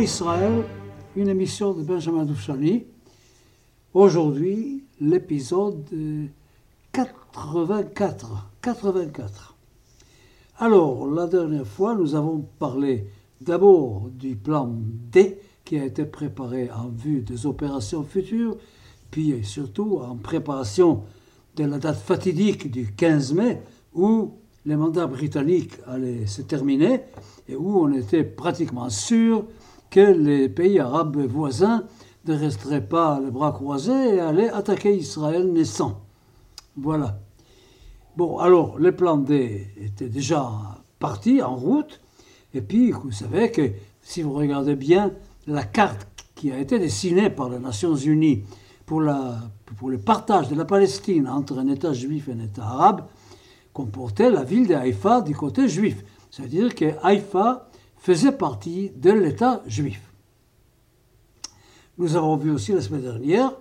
Israël, une émission de Benjamin Doufchani. Aujourd'hui, l'épisode 84. 84. Alors, la dernière fois, nous avons parlé d'abord du plan D qui a été préparé en vue des opérations futures, puis surtout en préparation de la date fatidique du 15 mai où les mandats britanniques allaient se terminer et où on était pratiquement sûr que les pays arabes voisins ne resteraient pas les bras croisés et allaient attaquer Israël naissant. Voilà. Bon, alors, les plans D étaient déjà partis, en route, et puis vous savez que si vous regardez bien la carte qui a été dessinée par les Nations Unies pour, pour le partage de la Palestine entre un État juif et un État arabe, comportait la ville de Haïfa du côté juif. C'est-à-dire que Haïfa faisait partie de l'État juif. Nous avons vu aussi la semaine dernière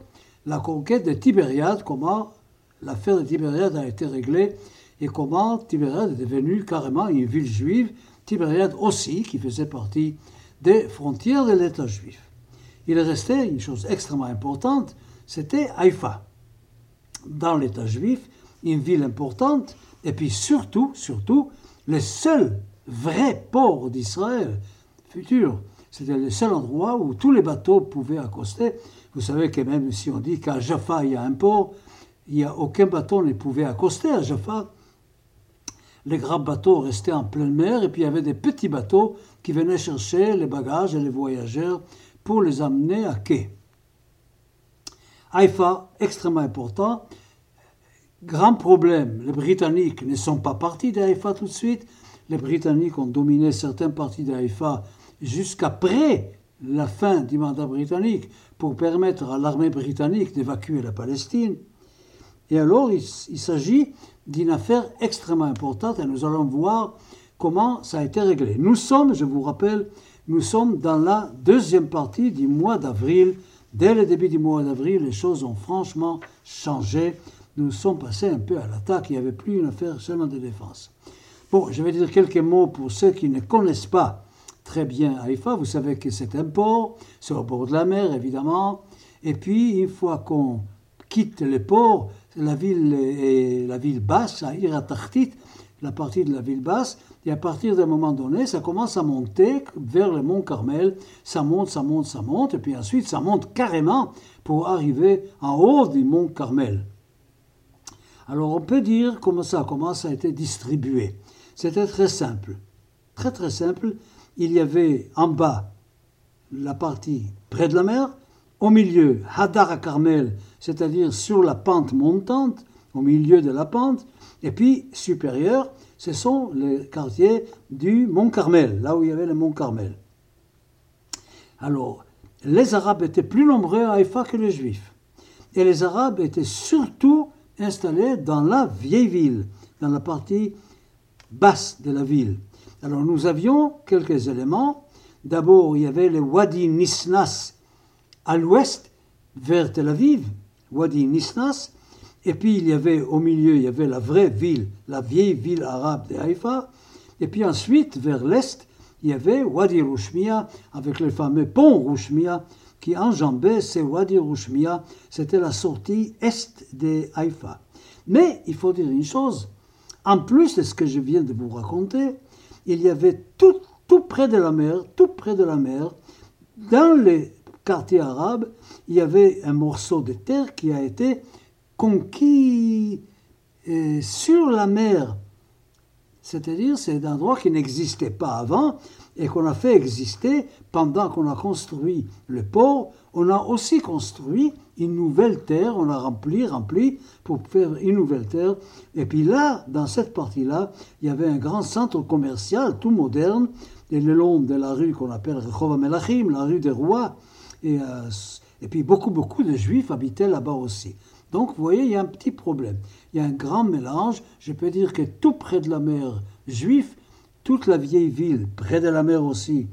la conquête de Tibériade, comment l'affaire de Tibériade a été réglée et comment Tibériade est devenue carrément une ville juive, Tibériade aussi qui faisait partie des frontières de l'État juif. Il restait une chose extrêmement importante, c'était Haïfa. Dans l'État juif, une ville importante et puis surtout, surtout, le seul vrai port d'Israël futur. C'était le seul endroit où tous les bateaux pouvaient accoster. Vous savez que même si on dit qu'à Jaffa, il y a un port, il n'y a aucun bateau ne pouvait accoster à Jaffa. Les grands bateaux restaient en pleine mer et puis il y avait des petits bateaux qui venaient chercher les bagages et les voyageurs pour les amener à quai. Haïfa, extrêmement important, Grand problème, les Britanniques ne sont pas partis d'Haïfa tout de suite. Les Britanniques ont dominé certaines parties d'Haïfa jusqu'après la fin du mandat britannique pour permettre à l'armée britannique d'évacuer la Palestine. Et alors, il, il s'agit d'une affaire extrêmement importante et nous allons voir comment ça a été réglé. Nous sommes, je vous rappelle, nous sommes dans la deuxième partie du mois d'avril. Dès le début du mois d'avril, les choses ont franchement changé nous sommes passés un peu à l'attaque, il n'y avait plus une affaire seulement de défense. Bon, je vais dire quelques mots pour ceux qui ne connaissent pas très bien Haïfa. Vous savez que c'est un port, c'est au bord de la mer évidemment. Et puis, une fois qu'on quitte le port, la ville est la ville basse, à Iratartit, la partie de la ville basse, et à partir d'un moment donné, ça commence à monter vers le mont Carmel. Ça monte, ça monte, ça monte, et puis ensuite ça monte carrément pour arriver en haut du mont Carmel. Alors on peut dire comment ça, comment ça a été distribué. C'était très simple. Très très simple. Il y avait en bas la partie près de la mer, au milieu Hadar à Carmel, c'est-à-dire sur la pente montante, au milieu de la pente, et puis supérieur, ce sont les quartiers du Mont Carmel, là où il y avait le Mont Carmel. Alors, les Arabes étaient plus nombreux à Haïfa que les Juifs. Et les Arabes étaient surtout installés dans la vieille ville, dans la partie basse de la ville. Alors nous avions quelques éléments. D'abord, il y avait le Wadi Nisnas à l'ouest, vers Tel Aviv, Wadi Nisnas. Et puis il y avait au milieu, il y avait la vraie ville, la vieille ville arabe de Haïfa. Et puis ensuite, vers l'est, il y avait Wadi Rushmia, avec le fameux pont Rushmia, qui enjambait ces Wadi Rushmia, c'était la sortie est de Haïfa. Mais il faut dire une chose, en plus de ce que je viens de vous raconter, il y avait tout, près de la mer, tout près de la mer, dans les quartiers arabes, il y avait un morceau de terre qui a été conquis euh, sur la mer. C'est-à-dire, c'est un endroit qui n'existait pas avant, et qu'on a fait exister pendant qu'on a construit le port. On a aussi construit une nouvelle terre, on a rempli, rempli pour faire une nouvelle terre. Et puis là, dans cette partie-là, il y avait un grand centre commercial tout moderne, et le long de la rue qu'on appelle Rehova Melachim, la rue des rois. Et, euh, et puis beaucoup, beaucoup de juifs habitaient là-bas aussi. Donc vous voyez, il y a un petit problème. Il y a un grand mélange. Je peux dire que tout près de la mer juif, toute la vieille ville, près de la mer aussi,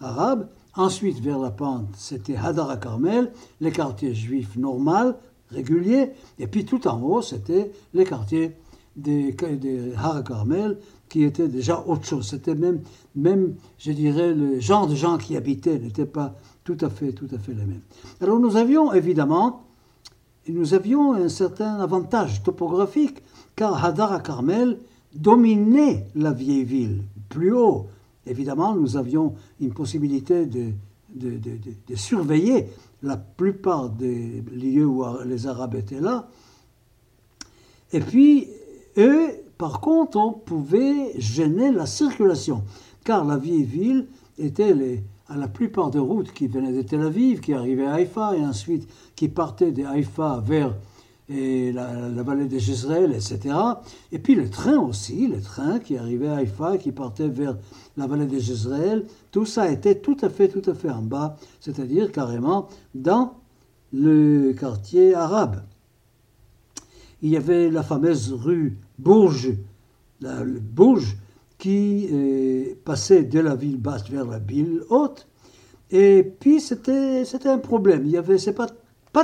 arabe. Ensuite, vers la pente, c'était Hadara Carmel, les quartiers juifs normaux, réguliers. Et puis tout en haut, c'était les quartiers des, des Har Carmel qui étaient déjà autre chose. C'était même, même, je dirais, le genre de gens qui habitaient n'était pas tout à fait, tout à fait les mêmes. Alors nous avions évidemment, nous avions un certain avantage topographique, car Hadar Carmel dominait la vieille ville, plus haut. Évidemment, nous avions une possibilité de, de, de, de surveiller la plupart des lieux où les Arabes étaient là. Et puis, eux, par contre, on pouvait gêner la circulation, car la vieille ville était les, à la plupart des routes qui venaient de Tel Aviv, qui arrivaient à Haïfa, et ensuite qui partaient de Haïfa vers et la, vallée de Jezreel, etc. Et puis le train aussi, le train qui arrivait à Haïfa, qui partait vers la vallée de Jezreel, tout ça était tout à fait, tout à fait en bas, c'est-à-dire carrément dans le quartier arabe. Il y avait la fameuse rue Bourges, la, qui euh, passait de la ville basse vers la ville haute. Et puis c'était un problème. Il y avait, c'est pas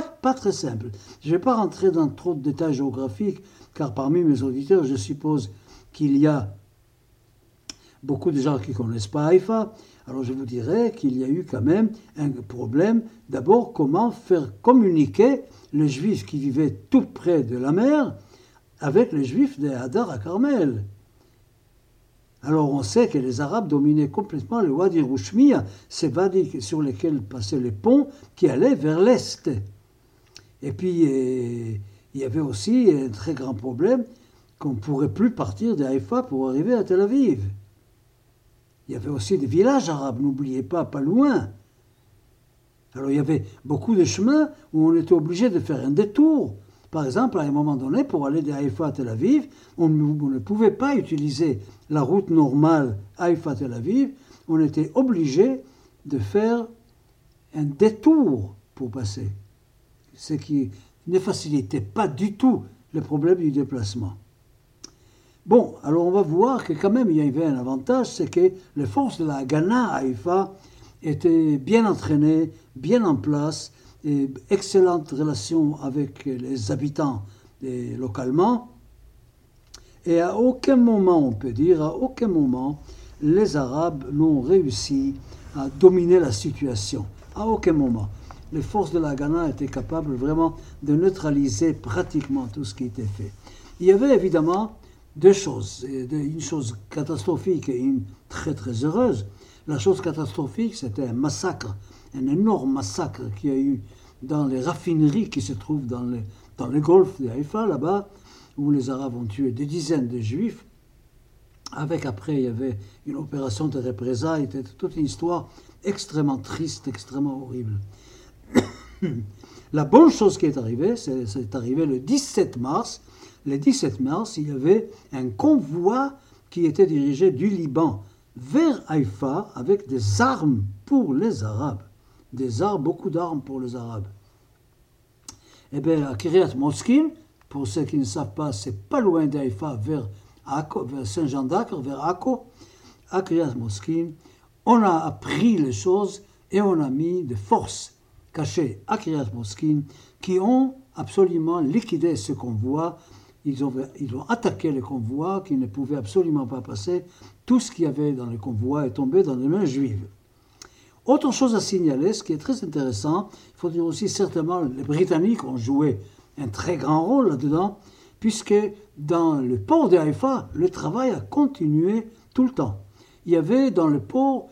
pas, très simple. Je ne vais pas rentrer dans trop de détails géographiques, car parmi mes auditeurs, je suppose qu'il y a beaucoup de gens qui ne connaissent pas Haïfa. Alors je vous dirais qu'il y a eu quand même un problème. D'abord, comment faire communiquer les juifs qui vivaient tout près de la mer avec les juifs de Hadar à Carmel. Alors on sait que les Arabes dominaient complètement le Wadi Rouchmia, ces wadis sur lesquels passaient les ponts qui allaient vers l'est. Et puis, euh, il y avait aussi un très grand problème qu'on ne pourrait plus partir de Haïfa pour arriver à Tel Aviv. Il y avait aussi des villages arabes, n'oubliez pas, pas loin. Alors il y avait beaucoup de chemins où on était obligé de faire un détour. Par exemple, à un moment donné, pour aller de Haïfa à Tel Aviv, on ne pouvait pas utiliser la route normale Haïfa-Tel Aviv. On était obligé de faire un détour pour passer ce qui ne facilitait pas du tout le problème du déplacement. Bon, alors on va voir que quand même il y avait un avantage, c'est que les forces de la Ghana à étaient bien entraînées, bien en place, et excellentes relations avec les habitants localement. Et à aucun moment, on peut dire, à aucun moment, les Arabes n'ont réussi à dominer la situation. À aucun moment les forces de la Ghana étaient capables vraiment de neutraliser pratiquement tout ce qui était fait. Il y avait évidemment deux choses, une chose catastrophique et une très très heureuse. La chose catastrophique, c'était un massacre, un énorme massacre qui a eu dans les raffineries qui se trouvent dans le, dans le golfe de Haïfa, là-bas, où les Arabes ont tué des dizaines de Juifs. Avec après, il y avait une opération de représailles, c'était toute une histoire extrêmement triste, extrêmement horrible. La bonne chose qui est arrivée, c'est arrivé le 17 mars. Le 17 mars, il y avait un convoi qui était dirigé du Liban vers Haïfa avec des armes pour les Arabes. Des armes, beaucoup d'armes pour les Arabes. Eh bien, à Kiryat Moskin, pour ceux qui ne savent pas, c'est pas loin d'Haïfa, vers, vers Saint-Jean d'Acre, vers Akko. À Kiryat Moskin, on a appris les choses et on a mis de force cachés à Kiryat qui ont absolument liquidé ce convoi. Ils ont, ils ont attaqué le convoi qui ne pouvait absolument pas passer. Tout ce qu'il y avait dans le convoi est tombé dans les mains juives. Autre chose à signaler, ce qui est très intéressant, il faut dire aussi certainement les Britanniques ont joué un très grand rôle là-dedans, puisque dans le port de le travail a continué tout le temps. Il y avait dans le port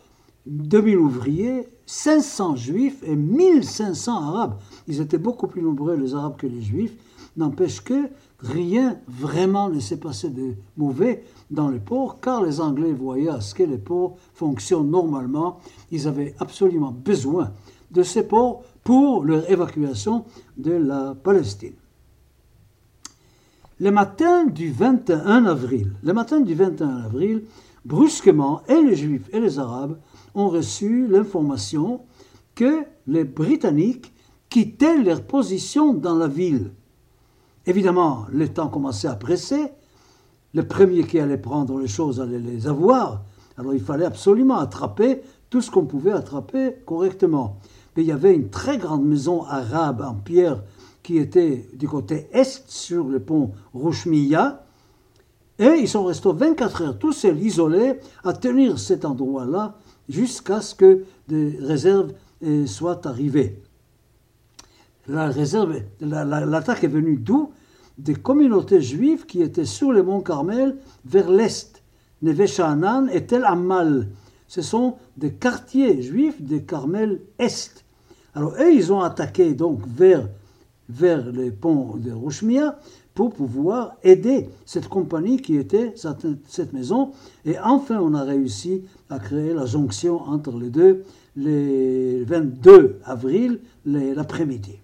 2000 ouvriers 500 juifs et 1500 arabes. Ils étaient beaucoup plus nombreux les arabes que les juifs. N'empêche que rien vraiment ne s'est passé de mauvais dans les ports, car les Anglais voyaient à ce que les ports fonctionnent normalement. Ils avaient absolument besoin de ces ports pour leur évacuation de la Palestine. Le matin du 21 avril, le matin du 21 avril, brusquement, et les Juifs et les Arabes ont reçu l'information que les Britanniques quittaient leur position dans la ville. Évidemment, le temps commençait à presser. Le premier qui allait prendre les choses allait les avoir. Alors il fallait absolument attraper tout ce qu'on pouvait attraper correctement. Mais il y avait une très grande maison arabe en pierre qui était du côté est sur le pont Rouchmiya. Et ils sont restés 24 heures tout seuls, isolés, à tenir cet endroit-là jusqu'à ce que des réserves eh, soient arrivées. La réserve, l'attaque est venue d'où? Des communautés juives qui étaient sur les monts Carmel vers l'est, Neve Sha'anan et Tel Amal. Ce sont des quartiers juifs des Carmel Est. Alors eux, ils ont attaqué donc vers, vers les ponts de Rouchmia pour pouvoir aider cette compagnie qui était cette maison. Et enfin, on a réussi à créer la jonction entre les deux, le 22 avril, l'après-midi.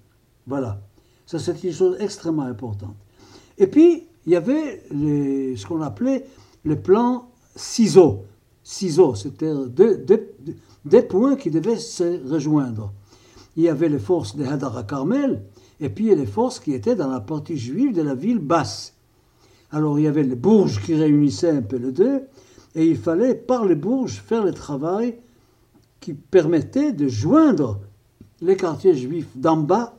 Voilà. Ça, c'est une chose extrêmement importante. Et puis, il y avait ce qu'on appelait le plan ciseaux. Ciseaux, c'était deux, deux, points qui devaient se rejoindre. Il y avait les forces de Hadara Carmel, et puis les forces qui étaient dans la partie juive de la ville basse. Alors il y avait les bourges qui réunissaient un peu les deux, et il fallait par les bourges faire le travail qui permettait de joindre les quartiers juifs d'en bas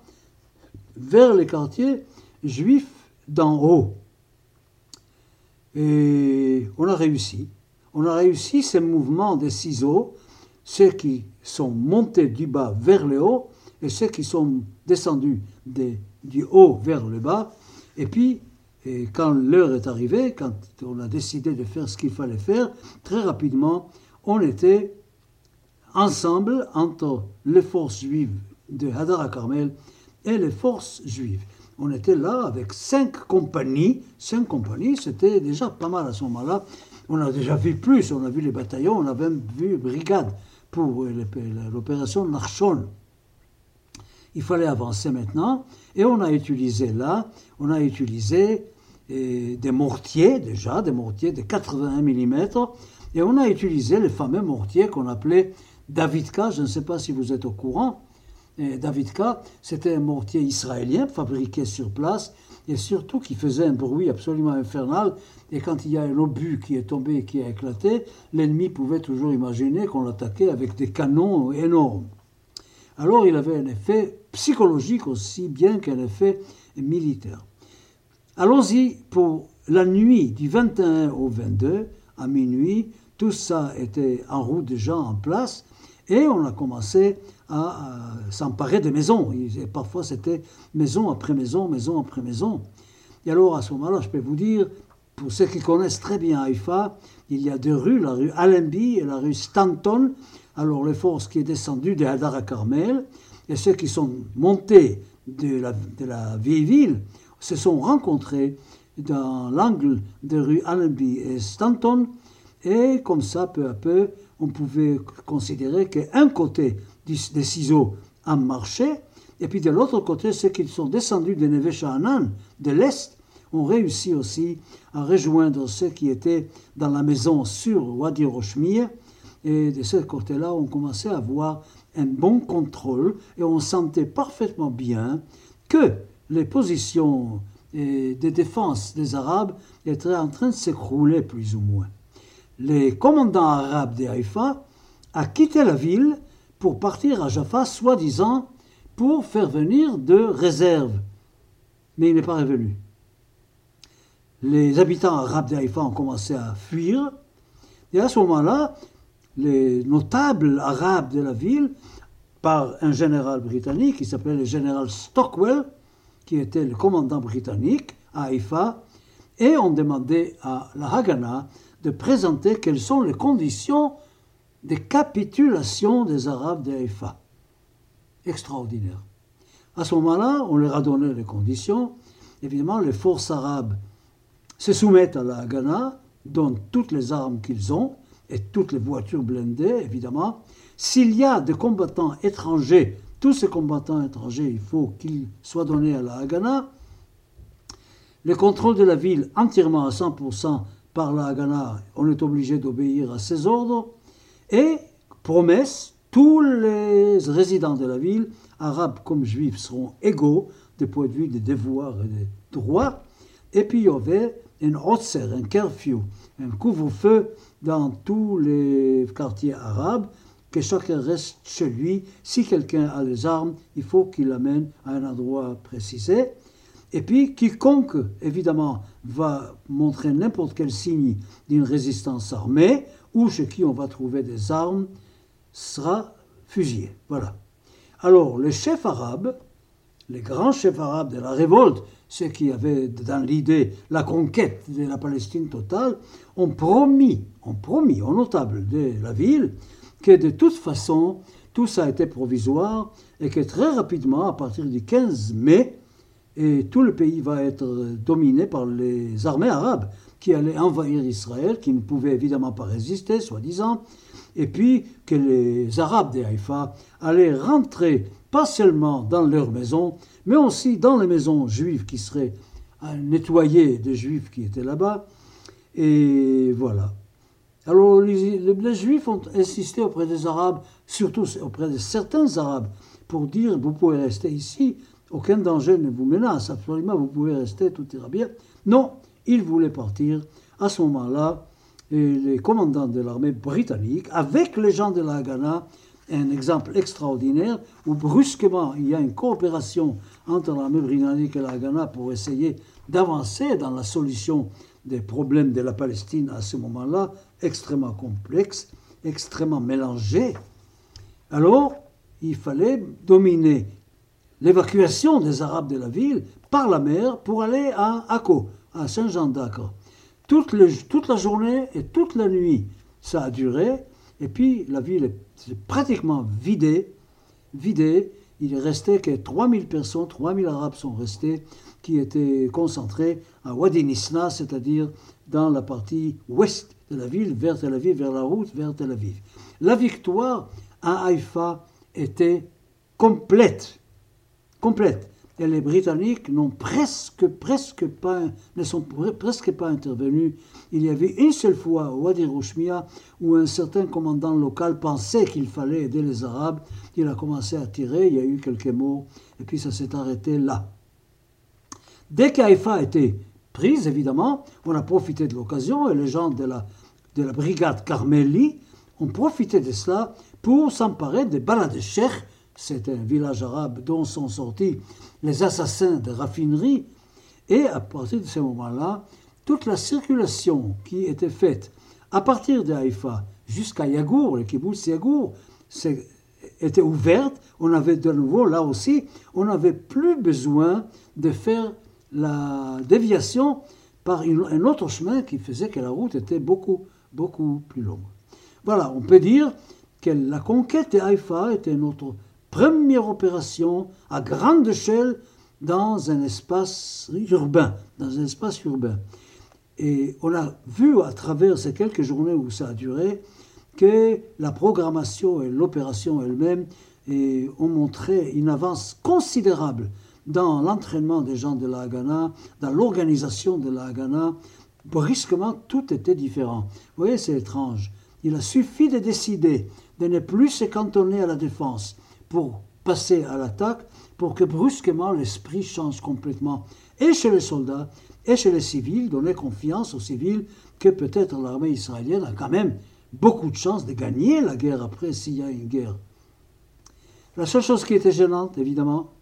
vers les quartiers juifs d'en haut. Et on a réussi. On a réussi ces mouvements des ciseaux, ceux qui sont montés du bas vers le haut et ceux qui sont descendus du haut vers le bas. Et puis, quand l'heure est arrivée, quand on a décidé de faire ce qu'il fallait faire, très rapidement, on était ensemble entre les forces juives de Hadar Carmel et les forces juives. On était là avec cinq compagnies. Cinq compagnies, c'était déjà pas mal à ce moment-là. On a déjà vu plus, on a vu les bataillons, on a même vu brigades pour l'opération Narchon. Il fallait avancer maintenant et on a utilisé là, on a utilisé eh, des mortiers déjà, des mortiers de 81 mm et on a utilisé les fameux mortiers qu'on appelait Davidka, je ne sais pas si vous êtes au courant, Davidka, c'était un mortier israélien fabriqué sur place et surtout qui faisait un bruit absolument infernal. Et quand il y a un obus qui est tombé et qui a éclaté, l'ennemi pouvait toujours imaginer qu'on l'attaquait avec des canons énormes. Alors il avait un effet psychologique aussi bien qu'un effet militaire. Allons-y pour la nuit du 21 au 22, à minuit, tout ça était en route déjà en place et on a commencé à, s'emparer des maisons. Et parfois, c'était maison après maison, maison après maison. Et alors, à ce moment-là, je peux vous dire, pour ceux qui connaissent très bien Haïfa, il y a deux rues, la rue Allenby et la rue Stanton. Alors, les forces qui sont descendues de Hadar à Carmel et ceux qui sont montés de la, vieille ville se sont rencontrés dans l'angle de rue Allenby et Stanton. Et comme ça, peu à peu, on pouvait considérer qu'un côté des ciseaux a marché, et puis de l'autre côté, ceux qui sont descendus de Neve Sha'anan, de l'Est, ont réussi aussi à rejoindre ceux qui étaient dans la maison sur Wadi Roshmir, et de ce côté-là, on commençait à avoir un bon contrôle, et on sentait parfaitement bien que les positions de défense des Arabes étaient en train de s'écrouler plus ou moins. Les commandants arabes de Haïfa a quitté la ville pour partir à Jaffa, soi-disant pour faire venir de réserves. Mais il n'est pas revenu. Les habitants arabes d'Haïfa ont commencé à fuir. Et à ce moment-là, les notables arabes de la ville, par un général britannique qui s'appelait le général Stockwell, qui était le commandant britannique à Haïfa, et ont demandé à la Haganah de présenter quelles sont les conditions des capitulations des Arabes d'Haïfa. Extraordinaire. À ce moment-là, on leur a donné les conditions. Évidemment, les forces arabes se soumettent à la Haganah, donnent toutes les armes qu'ils ont et toutes les voitures blindées, évidemment. S'il y a des combattants étrangers, tous ces combattants étrangers, il faut qu'ils soient donnés à la Haganah. Le contrôle de la ville entièrement à 100% par la Haganah, on est obligé d'obéir à ses ordres. Et, promesse, tous les résidents de la ville, arabes comme juifs, seront égaux du point de vue des devoirs et des droits. Et puis il y avait un otser, un curfew, un couvre-feu dans tous les quartiers arabes, que chacun reste chez lui. Si quelqu'un a les armes, il faut qu'il l'amène à un endroit précisé. Et puis, quiconque, évidemment, va montrer n'importe quel signe d'une résistance armée, ou chez qui on va trouver des armes, sera fusillé. Voilà. Alors, les chefs arabes, les grands chefs arabes de la révolte, ceux qui avaient dans l'idée la conquête de la Palestine totale, ont promis, ont promis aux notables de la ville que de toute façon, tout ça été provisoire et que très rapidement, à partir du 15 mai, et tout le pays va être dominé par les armées arabes qui allaient envahir Israël, qui ne pouvaient évidemment pas résister, soi-disant, et puis que les Arabes de Haïfa allaient rentrer pas seulement dans leurs maisons, mais aussi dans les maisons juives qui seraient nettoyées des juifs qui étaient là-bas. Et voilà. Alors les, les, juifs ont insisté auprès des Arabes, surtout auprès de certains Arabes, pour dire vous pouvez rester ici, aucun danger ne vous menace, absolument, vous pouvez rester, tout ira bien. Non, ils voulaient partir. À ce moment-là, les commandants de l'armée britannique, avec les gens de la Haganah, un exemple extraordinaire où brusquement il y a une coopération entre l'armée britannique et la Haganah pour essayer d'avancer dans la solution des problèmes de la Palestine à ce moment-là, extrêmement complexe, extrêmement mélangé. Alors, il fallait dominer l'évacuation des Arabes de la ville par la mer pour aller à Akko, à Saint-Jean d'Acre. Toute, la journée et toute la nuit, ça a duré. Et puis la ville est pratiquement vidée. vidée. Il est resté que 3000 personnes, 3000 Arabes sont restés, qui étaient concentrés à Wadi Nisna, c'est-à-dire dans la partie ouest de la ville, vers Tel Aviv, vers la route vers Tel Aviv. La victoire à Haïfa était complète complète. Et les Britanniques n'ont presque, presque pas, ne sont presque pas intervenus. Il y avait une seule fois au Wadi Rouchmia où un certain commandant local pensait qu'il fallait aider les Arabes. Il a commencé à tirer, il y a eu quelques mots, et puis ça s'est arrêté là. Dès qu'Aïfa a été prise, évidemment, on a profité de l'occasion et les gens de la, de la brigade Carmeli ont profité de cela pour s'emparer des balades chers c'est un village arabe dont sont sortis les assassins de raffinerie, et à partir de ce moment-là, toute la circulation qui était faite à partir de Haïfa jusqu'à Yagour, le kibbutz Yagour, était ouverte. On avait de nouveau, là aussi, on n'avait plus besoin de faire la déviation par un autre chemin qui faisait que la route était beaucoup, beaucoup plus longue. Voilà, on peut dire que la conquête de Haïfa était notre première opération à grande échelle dans un espace urbain, dans un espace urbain. Et on a vu à travers ces quelques journées où ça a duré que la programmation et l'opération elle-même ont montré une avance considérable dans l'entraînement des gens de la Haganah, dans l'organisation de la Haganah. Brusquement, tout était différent. Vous voyez, c'est étrange. Il a suffi de décider de ne plus se cantonner à la défense, pour passer à l'attaque, pour que brusquement l'esprit change complètement, et chez les soldats, et chez les civils, donner confiance aux civils que peut-être l'armée israélienne a quand même beaucoup de chances de gagner la guerre après s'il y a une guerre. La seule chose qui était gênante, évidemment,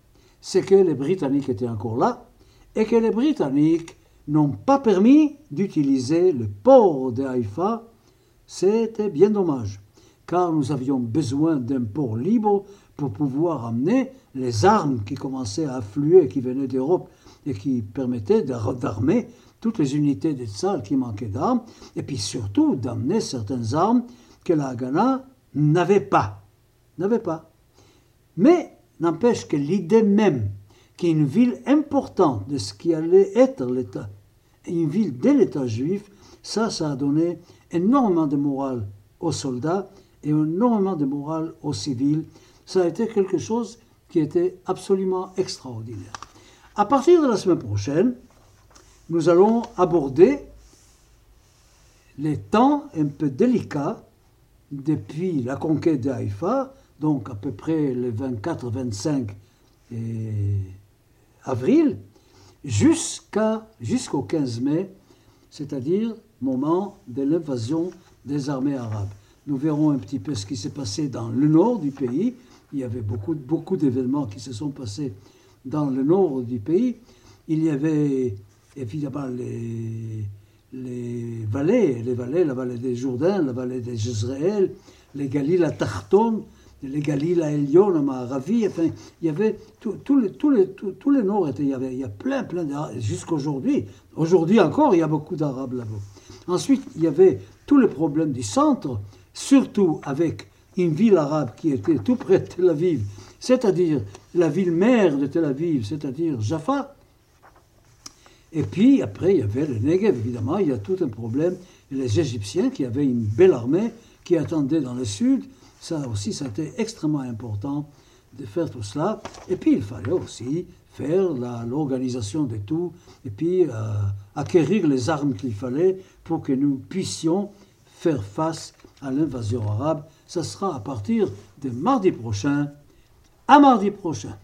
c'est que les Britanniques étaient encore là et que les Britanniques n'ont pas permis d'utiliser le port de Haïfa. C'était bien dommage, car nous avions besoin d'un port libre pour pouvoir amener les armes qui commençaient à affluer, qui venaient d'Europe et qui permettaient d'armer toutes les unités des Tsar qui manquaient d'armes, et puis surtout d'amener certaines armes que la Haganah n'avait pas. N'avait pas. Mais n'empêche que l'idée même qu'une ville importante de ce qui allait être l'État, une ville de l'État juif, ça, ça a donné énormément de morale aux soldats et énormément de morale aux civils ça a été quelque chose qui était absolument extraordinaire. À partir de la semaine prochaine, nous allons aborder les temps un peu délicats depuis la conquête de Haïfa, donc à peu près le 24-25 avril, jusqu'au 15 mai, c'est-à-dire moment de l'invasion des armées arabes. Nous verrons un petit peu ce qui s'est passé dans le nord du pays, il y avait beaucoup, beaucoup d'événements qui se sont passés dans le nord du pays. il y avait évidemment les, les vallées, les vallées, la vallée des Jourdains, la vallée des Israël, les Galiles à Tarton, les Galiles à Elion, à Ravi, enfin, il y avait tous les, tous les, nord, il y, avait, il y a plein, plein d'Arabes, jusqu'aujourd'hui. Aujourd'hui encore, il y a beaucoup d'Arabes là-bas. Ensuite, il y avait tous les problèmes du centre, surtout avec une ville arabe qui était tout près de Tel Aviv, c'est-à-dire la ville mère de Tel Aviv, c'est-à-dire Jaffa. Et puis après, il y avait le Negev, évidemment, il y a tout un problème. les Égyptiens qui avaient une belle armée qui attendait dans le sud, ça aussi, ça a été extrêmement important de faire tout cela. Et puis il fallait aussi faire l'organisation de tout, et puis euh, acquérir les armes qu'il fallait pour que nous puissions faire face à l'invasion arabe. Ça sera à partir de mardi prochain. À mardi prochain.